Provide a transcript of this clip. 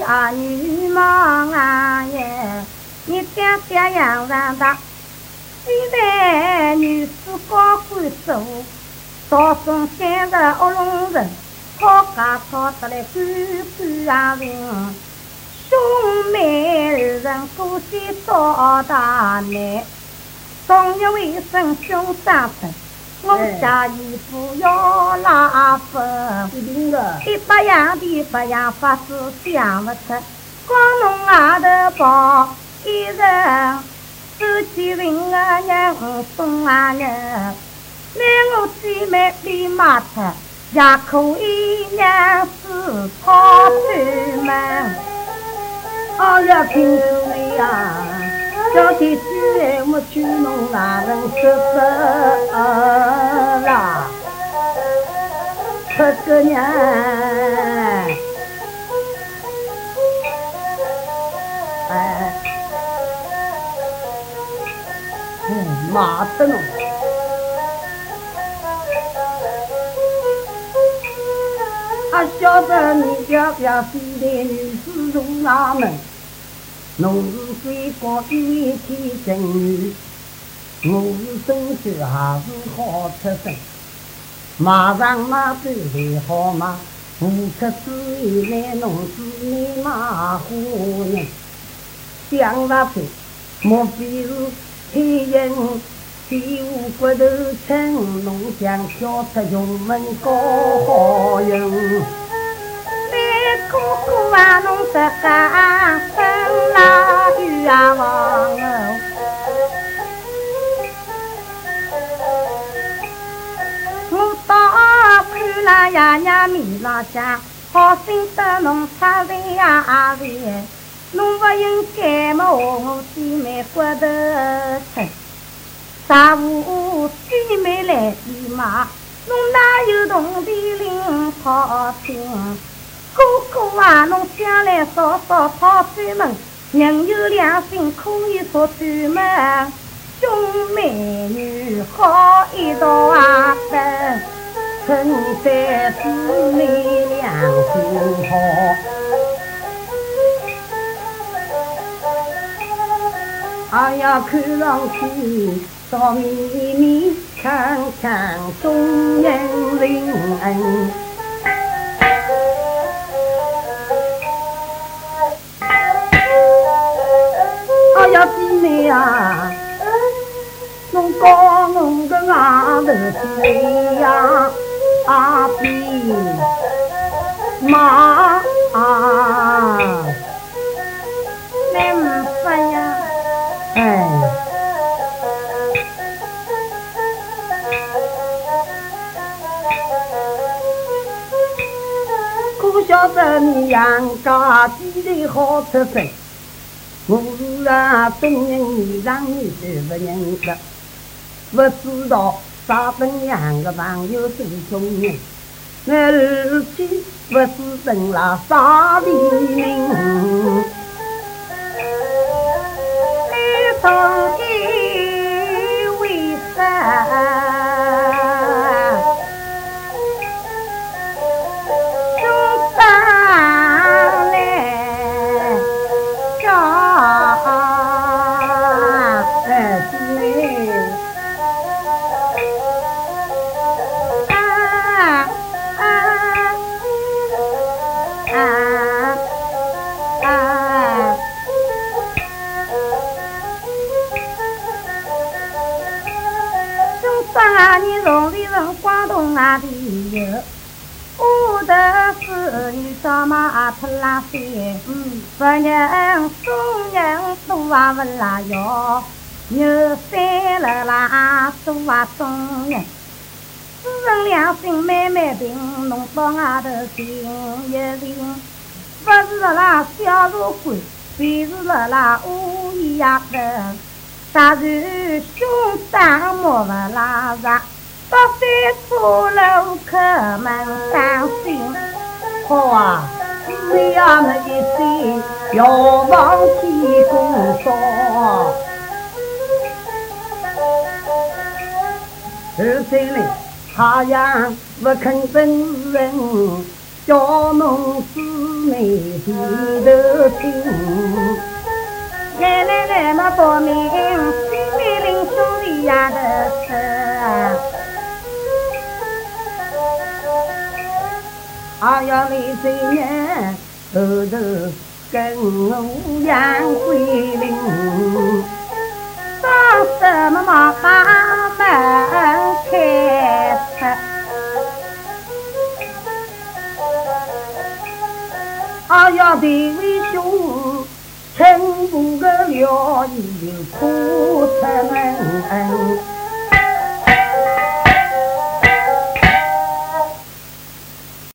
去儿女忙啊耶，你爹爹养上大，现在女子高官做，早生三十恶龙人，吵架吵得来干干啊人，兄妹二人过些早大难，终日为生兄长分。我家衣服要拉分，一百样的百样法子想不出，光弄外头包一人，手机问啊娘送啊娘，拿我姐妹里买出，也可以娘子跑出门，哎呀，听说呀。小天子我娶侬哪能说说啦？出个娘，哎，嗯，马得侬。俺晓得你家表弟的女子从哪门？侬是水光一天正女，我是身手还是好出身，马上马走还好马，无出之意来侬是你马虎人，想那去，莫非是天人地无骨头称，侬想挑出雄门高好人。哥哥啊，侬这个爷娘面老家，好心得侬出人呀人，侬不应该么我姐妹骨头吃。啥午姐妹来比马，侬哪有同地领好心？哥哥啊，侬将来少少讨专门，人有良心可以说专门。兄妹女好一道啊，趁在姊妹良心好。哎呀，看上去少绵绵，锵锵中人人。小姐妹呀，侬讲侬个外头谁呀？阿比妈，没法呀，哎，可晓得你杨家几里好出身？我是啊，中人面上你是不认识，不知道啥本样的朋友是中人，那儿去不那里有我的子女找马出拉山，不人送人多啊不拉腰，牛三了啦多啊送人，私人良心慢慢平，弄到外头寻一寻，不是啦小茶馆，便是了啦乌鸦人，啥时兄长莫不拉上。到三处路口门当心，好啊！只要那一岁要往天公烧，二三嘞，太阳不肯分人，叫侬姊妹低头听。奶奶奶么报名，新美林兄弟呀的是。还要你这年后头跟我杨桂林，当什么把门开出？还要这全部个了，就哭出门。